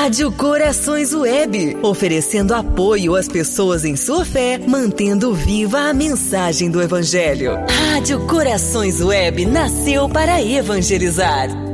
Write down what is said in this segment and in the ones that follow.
Rádio Corações Web, oferecendo apoio às pessoas em sua fé, mantendo viva a mensagem do Evangelho. Rádio Corações Web nasceu para evangelizar.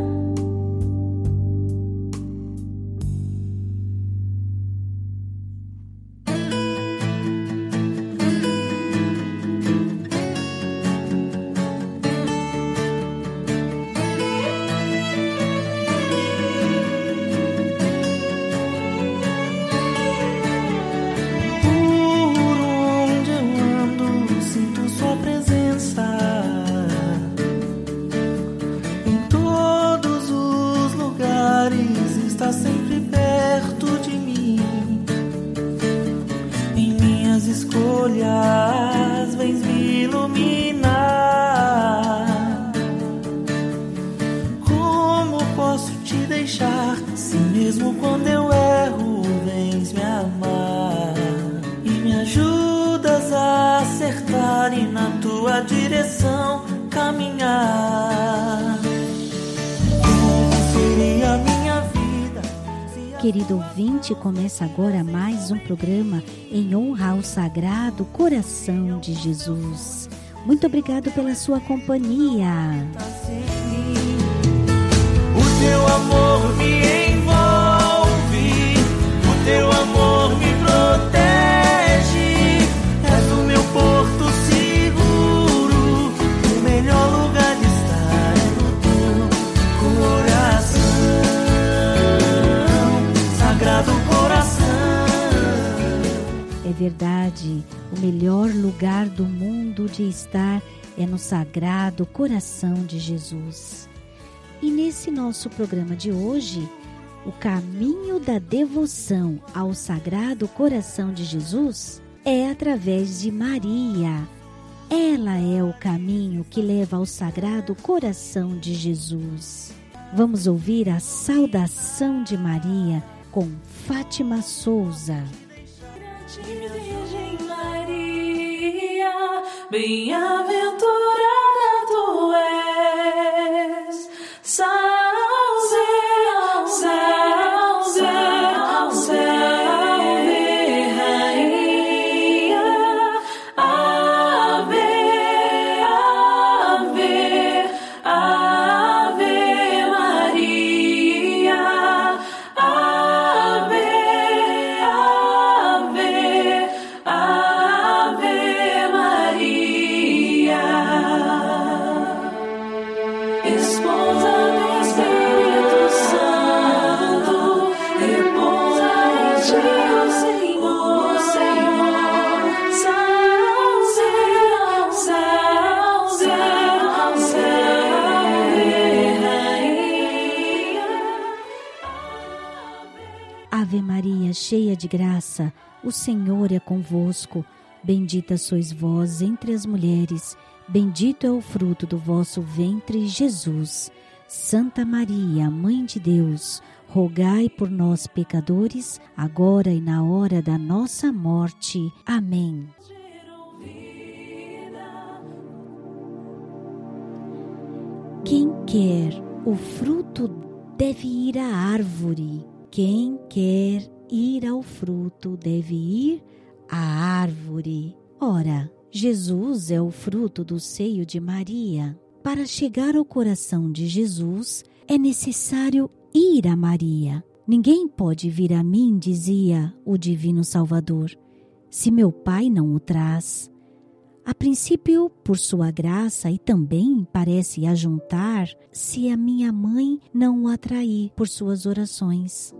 Começa agora mais um programa em honra ao Sagrado Coração de Jesus. Muito obrigado pela sua companhia. O teu amor me envolve, o teu amor me protege. De estar é no sagrado coração de Jesus. E nesse nosso programa de hoje, o caminho da devoção ao sagrado coração de Jesus é através de Maria. Ela é o caminho que leva ao sagrado coração de Jesus. Vamos ouvir a saudação de Maria com Fátima Souza. Virgem Maria, cheia de graça, o Senhor é convosco. Bendita sois vós entre as mulheres, bendito é o fruto do vosso ventre, Jesus. Santa Maria, Mãe de Deus, rogai por nós, pecadores, agora e na hora da nossa morte. Amém. Quem quer o fruto deve ir à árvore. Quem quer ir ao fruto, deve ir à árvore. Ora, Jesus é o fruto do seio de Maria. Para chegar ao coração de Jesus, é necessário ir a Maria. Ninguém pode vir a mim, dizia o Divino Salvador, se meu Pai não o traz. A princípio, por sua graça, e também parece ajuntar, se a minha mãe não o atrair por suas orações.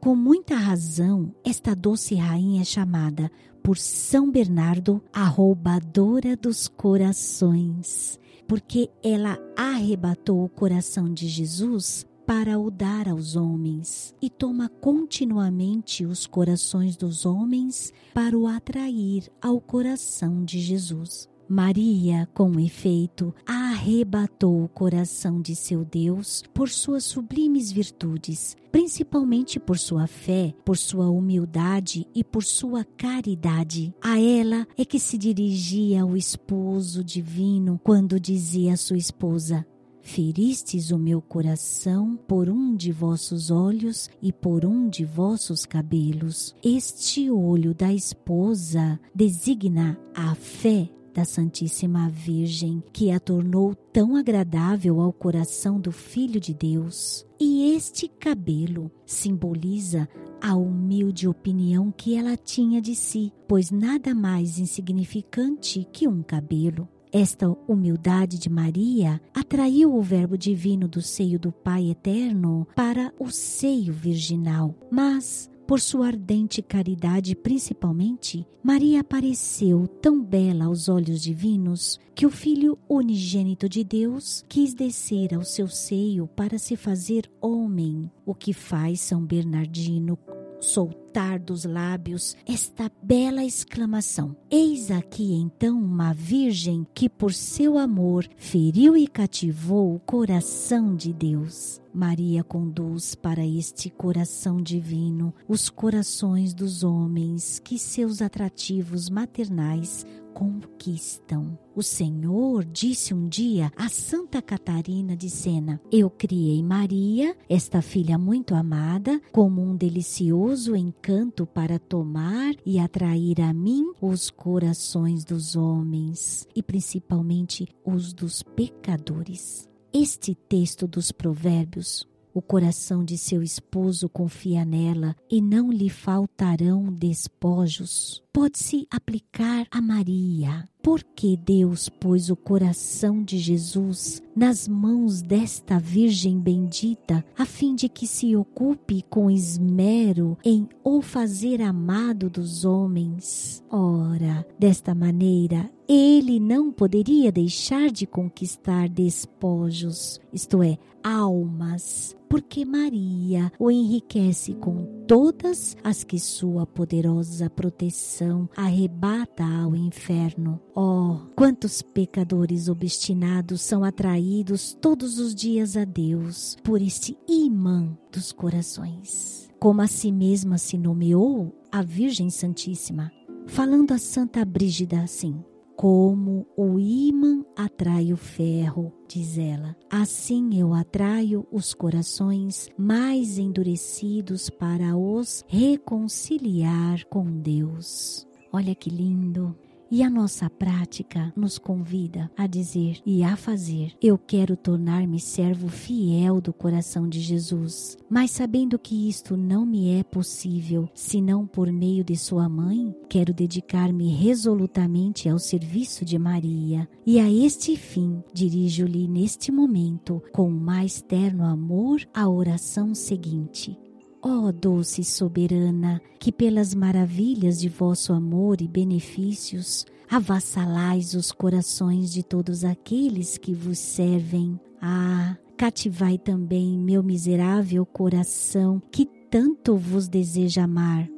Com muita razão, esta doce rainha é chamada por São Bernardo a roubadora dos corações, porque ela arrebatou o coração de Jesus para o dar aos homens e toma continuamente os corações dos homens para o atrair ao coração de Jesus. Maria, com efeito, arrebatou o coração de seu Deus por suas sublimes virtudes, principalmente por sua fé, por sua humildade e por sua caridade. A ela é que se dirigia o esposo divino quando dizia à sua esposa: Feristes o meu coração por um de vossos olhos e por um de vossos cabelos. Este olho da esposa designa a fé da Santíssima Virgem, que a tornou tão agradável ao coração do Filho de Deus. E este cabelo simboliza a humilde opinião que ela tinha de si, pois nada mais insignificante que um cabelo. Esta humildade de Maria atraiu o Verbo divino do seio do Pai eterno para o seio virginal. Mas por sua ardente caridade, principalmente, Maria apareceu tão bela aos olhos divinos que o Filho unigênito de Deus quis descer ao seu seio para se fazer homem, o que faz São Bernardino soltar dos lábios esta bela exclamação: Eis aqui então uma virgem que, por seu amor, feriu e cativou o coração de Deus. Maria conduz para este coração divino os corações dos homens que seus atrativos maternais conquistam. O Senhor disse um dia a Santa Catarina de Sena: Eu criei Maria, esta filha muito amada, como um delicioso encanto para tomar e atrair a mim os corações dos homens e principalmente os dos pecadores. Este texto dos Provérbios o coração de seu esposo confia nela e não lhe faltarão despojos. Pode-se aplicar a Maria. Porque Deus pôs o coração de Jesus nas mãos desta Virgem bendita, a fim de que se ocupe com esmero em o fazer amado dos homens. Ora, desta maneira, ele não poderia deixar de conquistar despojos, isto é, almas, porque Maria o enriquece com todas as que sua poderosa proteção arrebata ao inferno. Oh, quantos pecadores obstinados são atraídos todos os dias a Deus por este imã dos corações. Como a si mesma se nomeou a Virgem Santíssima, falando a Santa Brígida assim: como o ímã atrai o ferro, diz ela, assim eu atraio os corações mais endurecidos para os reconciliar com Deus. Olha que lindo! E a nossa prática nos convida a dizer e a fazer: Eu quero tornar-me servo fiel do coração de Jesus, mas sabendo que isto não me é possível senão por meio de sua mãe, quero dedicar-me resolutamente ao serviço de Maria. E a este fim dirijo-lhe neste momento, com o mais terno amor, a oração seguinte: Ó oh, doce soberana, que pelas maravilhas de vosso amor e benefícios avassalais os corações de todos aqueles que vos servem. Ah, cativai também meu miserável coração que tanto vos deseja amar.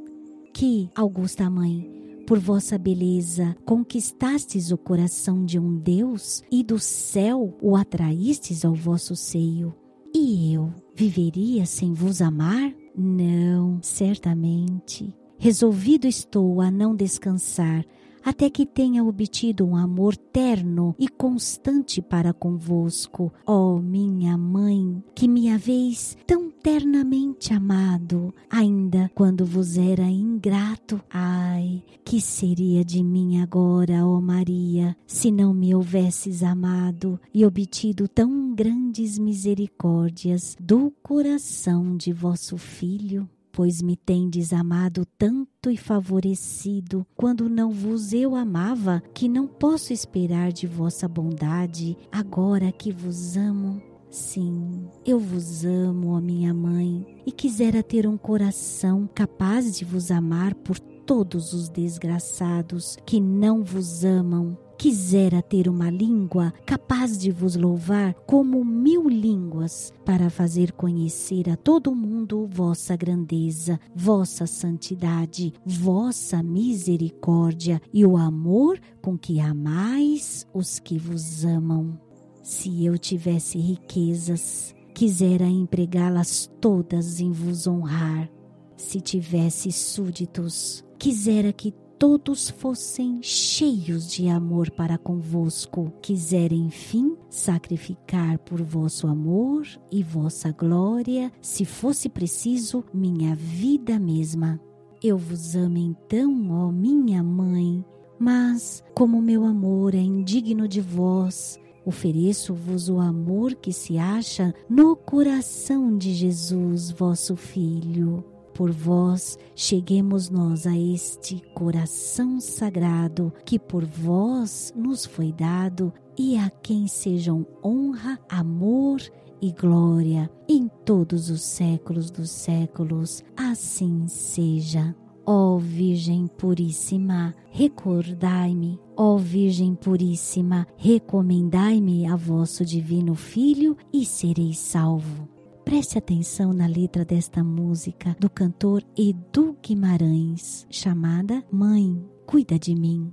Que, Augusta Mãe, por vossa beleza conquistastes o coração de um Deus e do céu o atraístes ao vosso seio. E eu viveria sem vos amar? Não, certamente. Resolvido estou a não descansar até que tenha obtido um amor terno e constante para convosco, ó minha mãe, que me haveis tão ternamente amado, ainda quando vos era ingrato. Ai, que seria de mim agora, ó Maria, se não me houvesses amado e obtido tão grandes misericórdias do coração de vosso Filho? pois me tendes amado tanto e favorecido, quando não vos eu amava, que não posso esperar de vossa bondade, agora que vos amo. Sim, eu vos amo, ó minha mãe, e quisera ter um coração capaz de vos amar por todos os desgraçados que não vos amam quisera ter uma língua capaz de vos louvar como mil línguas, para fazer conhecer a todo mundo vossa grandeza, vossa santidade, vossa misericórdia e o amor com que amais os que vos amam. Se eu tivesse riquezas, quisera empregá-las todas em vos honrar. Se tivesse súditos, quisera que todos fossem cheios de amor para convosco, quiserem, enfim, sacrificar por vosso amor e vossa glória, se fosse preciso, minha vida mesma. Eu vos amo então, ó minha mãe, mas como meu amor é indigno de vós, ofereço-vos o amor que se acha no coração de Jesus, vosso Filho por vós cheguemos nós a este coração sagrado que por vós nos foi dado e a quem sejam honra, amor e glória em todos os séculos dos séculos. Assim seja. Ó Virgem Puríssima, recordai-me. Ó Virgem Puríssima, recomendai-me a vosso Divino Filho e serei salvo. Preste atenção na letra desta música do cantor Edu Guimarães, chamada Mãe, cuida de mim.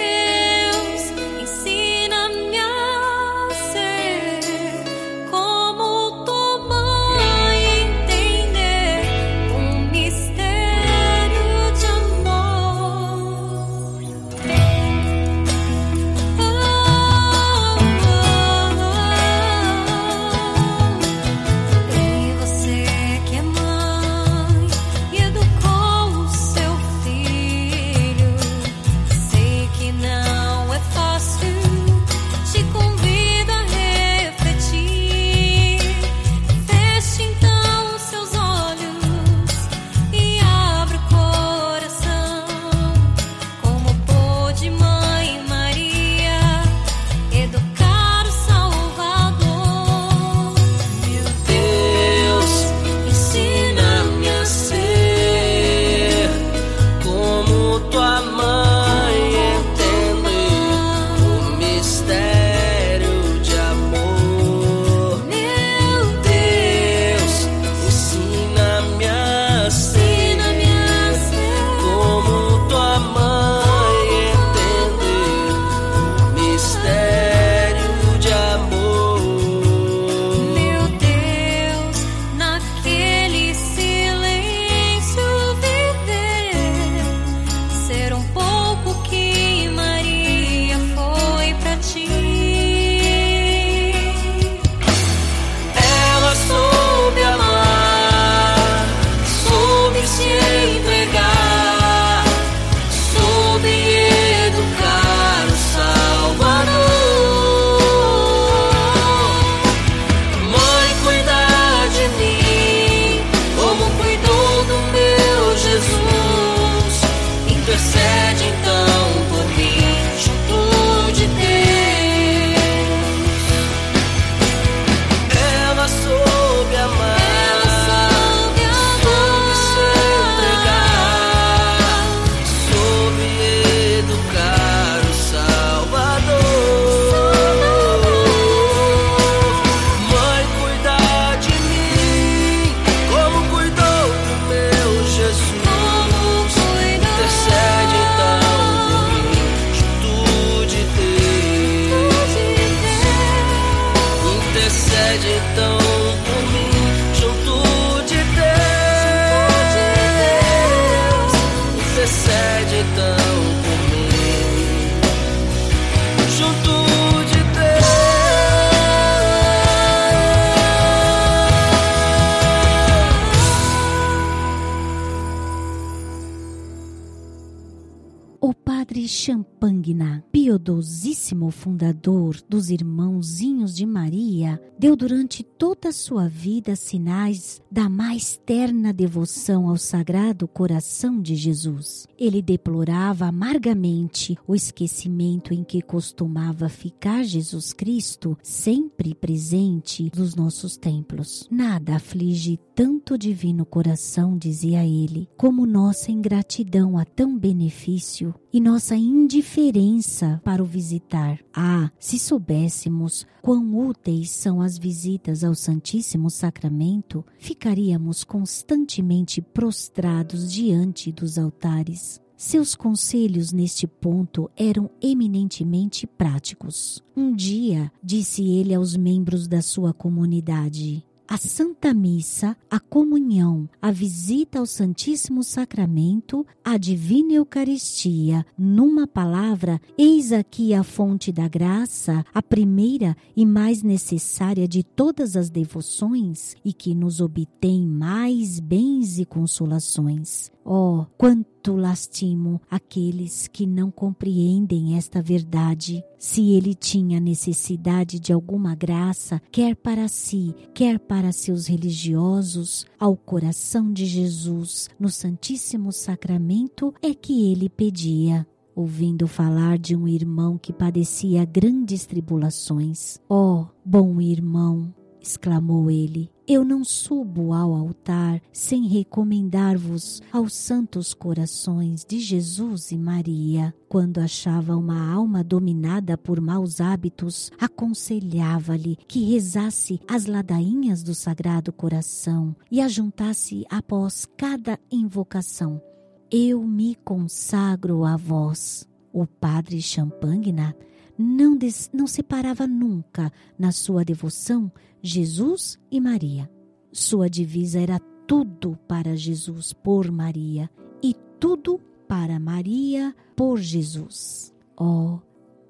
Champagnat, piedosíssimo fundador dos Irmãozinhos de Maria, deu durante toda a sua vida sinais da mais terna devoção ao Sagrado Coração de Jesus. Ele deplorava amargamente o esquecimento em que costumava ficar Jesus Cristo, sempre presente nos nossos templos. Nada aflige tanto o divino coração, dizia ele, como nossa ingratidão a tão benefício e nossa indiferença para o visitar. Ah, se soubéssemos quão úteis são as visitas ao Santíssimo Sacramento, ficaríamos constantemente prostrados diante dos altares. Seus conselhos neste ponto eram eminentemente práticos. Um dia, disse ele aos membros da sua comunidade: a Santa Missa, a comunhão, a visita ao Santíssimo Sacramento, a Divina Eucaristia, numa palavra, eis aqui a fonte da graça, a primeira e mais necessária de todas as devoções e que nos obtém mais bens e consolações. Oh, quanto lastimo aqueles que não compreendem esta verdade. Se ele tinha necessidade de alguma graça, quer para si, quer para seus religiosos, ao coração de Jesus, no Santíssimo Sacramento, é que ele pedia ouvindo falar de um irmão que padecia grandes tribulações. Oh, bom irmão, exclamou ele, eu não subo ao altar sem recomendar-vos aos santos corações de Jesus e Maria. Quando achava uma alma dominada por maus hábitos, aconselhava-lhe que rezasse as ladainhas do Sagrado Coração e ajuntasse após cada invocação. Eu me consagro a vós. O padre Champagnat não, des, não separava nunca na sua devoção Jesus e Maria. Sua divisa era tudo para Jesus por Maria e tudo para Maria por Jesus. Oh,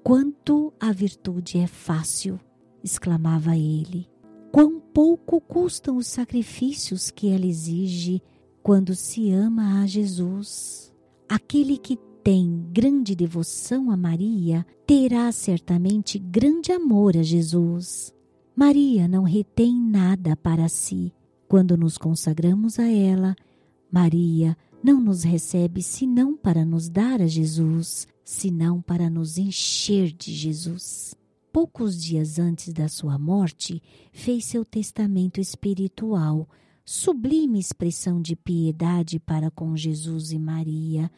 quanto a virtude é fácil! exclamava ele. Quão pouco custam os sacrifícios que ela exige quando se ama a Jesus. Aquele que tem grande devoção a Maria terá certamente grande amor a Jesus. Maria não retém nada para si. Quando nos consagramos a ela, Maria não nos recebe senão para nos dar a Jesus, senão para nos encher de Jesus. Poucos dias antes da sua morte, fez seu testamento espiritual, sublime expressão de piedade para com Jesus e Maria,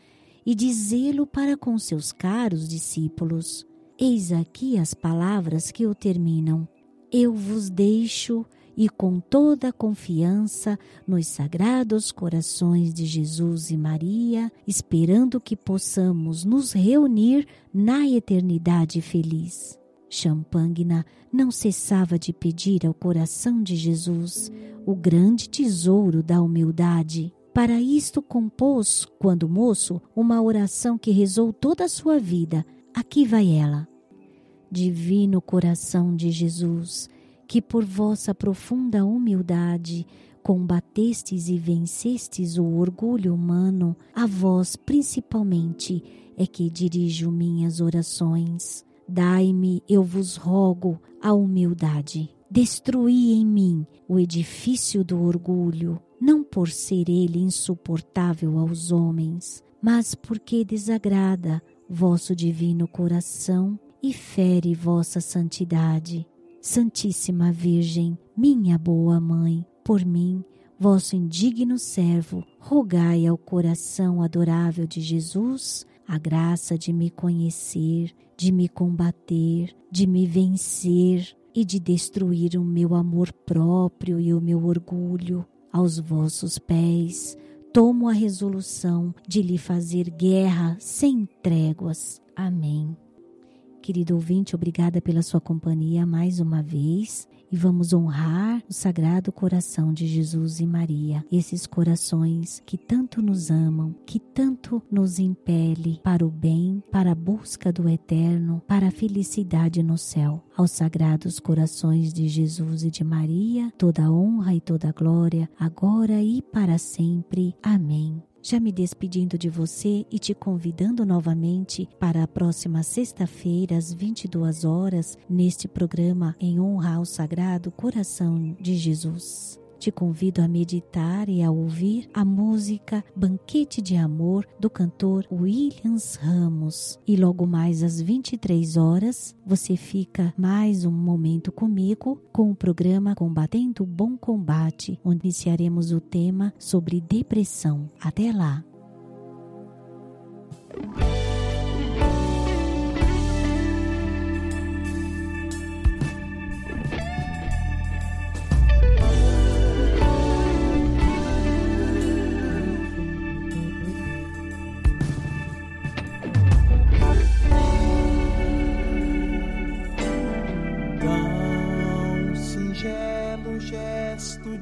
e dizê-lo para com seus caros discípulos. Eis aqui as palavras que o terminam. Eu vos deixo e com toda a confiança nos sagrados corações de Jesus e Maria, esperando que possamos nos reunir na eternidade feliz. Champagna não cessava de pedir ao coração de Jesus o grande tesouro da humildade. Para isto compôs, quando moço, uma oração que rezou toda a sua vida. Aqui vai ela. Divino coração de Jesus, que por vossa profunda humildade combatestes e vencestes o orgulho humano, a vós principalmente é que dirijo minhas orações. Dai-me, eu vos rogo, a humildade. Destruí em mim o edifício do orgulho, não por ser ele insuportável aos homens, mas porque desagrada vosso divino coração e fere vossa santidade. Santíssima Virgem, minha boa mãe, por mim, vosso indigno servo, rogai ao coração adorável de Jesus a graça de me conhecer, de me combater, de me vencer e de destruir o meu amor próprio e o meu orgulho aos vossos pés, tomo a resolução de lhe fazer guerra sem tréguas. Amém. Querido ouvinte, obrigada pela sua companhia mais uma vez e vamos honrar o Sagrado Coração de Jesus e Maria, esses corações que tanto nos amam, que tanto nos impele para o bem, para a busca do eterno, para a felicidade no céu. Aos Sagrados Corações de Jesus e de Maria, toda honra e toda glória, agora e para sempre. Amém. Já me despedindo de você e te convidando novamente para a próxima sexta-feira, às 22 horas, neste programa em honra ao Sagrado Coração de Jesus. Te convido a meditar e a ouvir a música Banquete de Amor do cantor Williams Ramos. E logo mais às 23 horas, você fica mais um momento comigo com o programa Combatendo o Bom Combate, onde iniciaremos o tema sobre depressão. Até lá!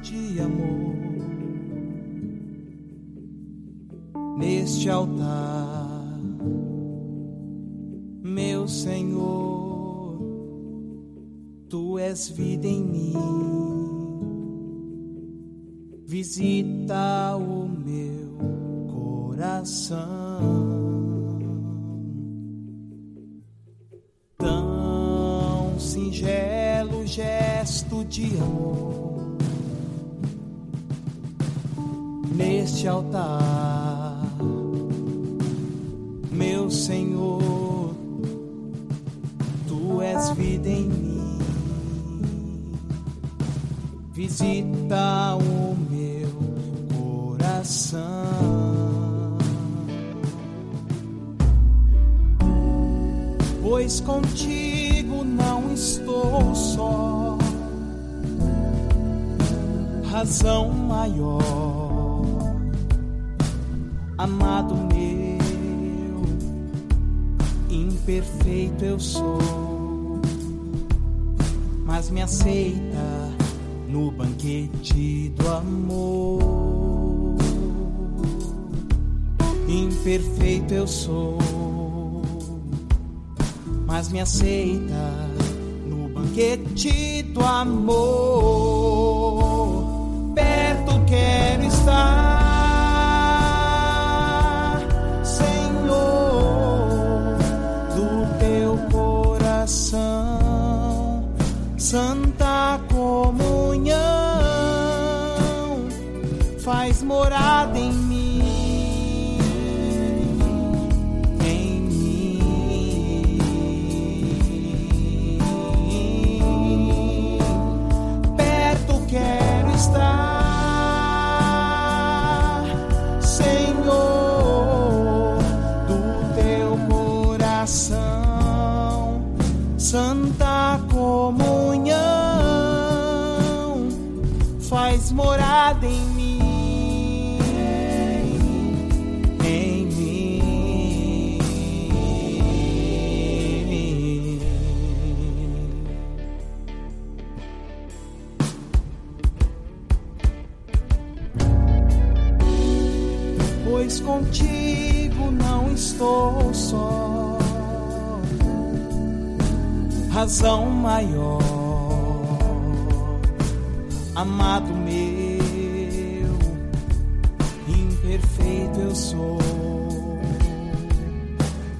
De amor neste altar, meu Senhor, tu és vida em mim. Visita o meu coração. Tão singelo gesto de amor neste altar, meu Senhor, tu és vida em mim. Visita o meu coração. Pois contigo não estou só, razão maior amado meu, imperfeito eu sou, mas me aceita no banquete do amor. Imperfeito eu sou, mas me aceita no banquete do amor. Faz morada em mim, em mim. Pois contigo não estou só. Razão maior, amado meu, imperfeito eu sou,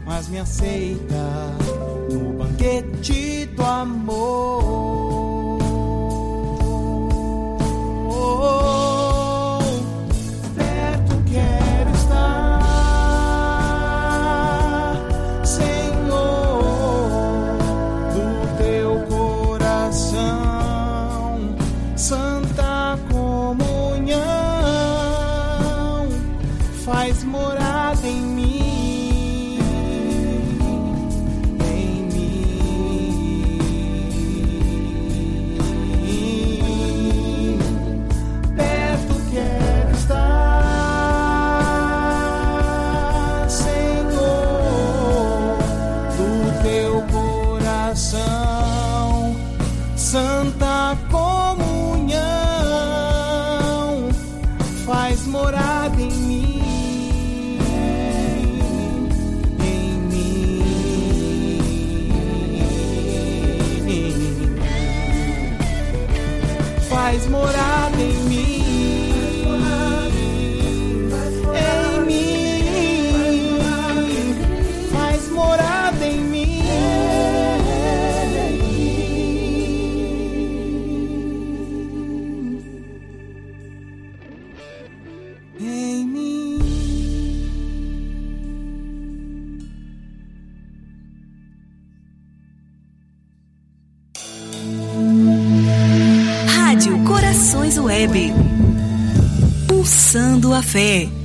mas me aceita no banquete do amor. Faz Corações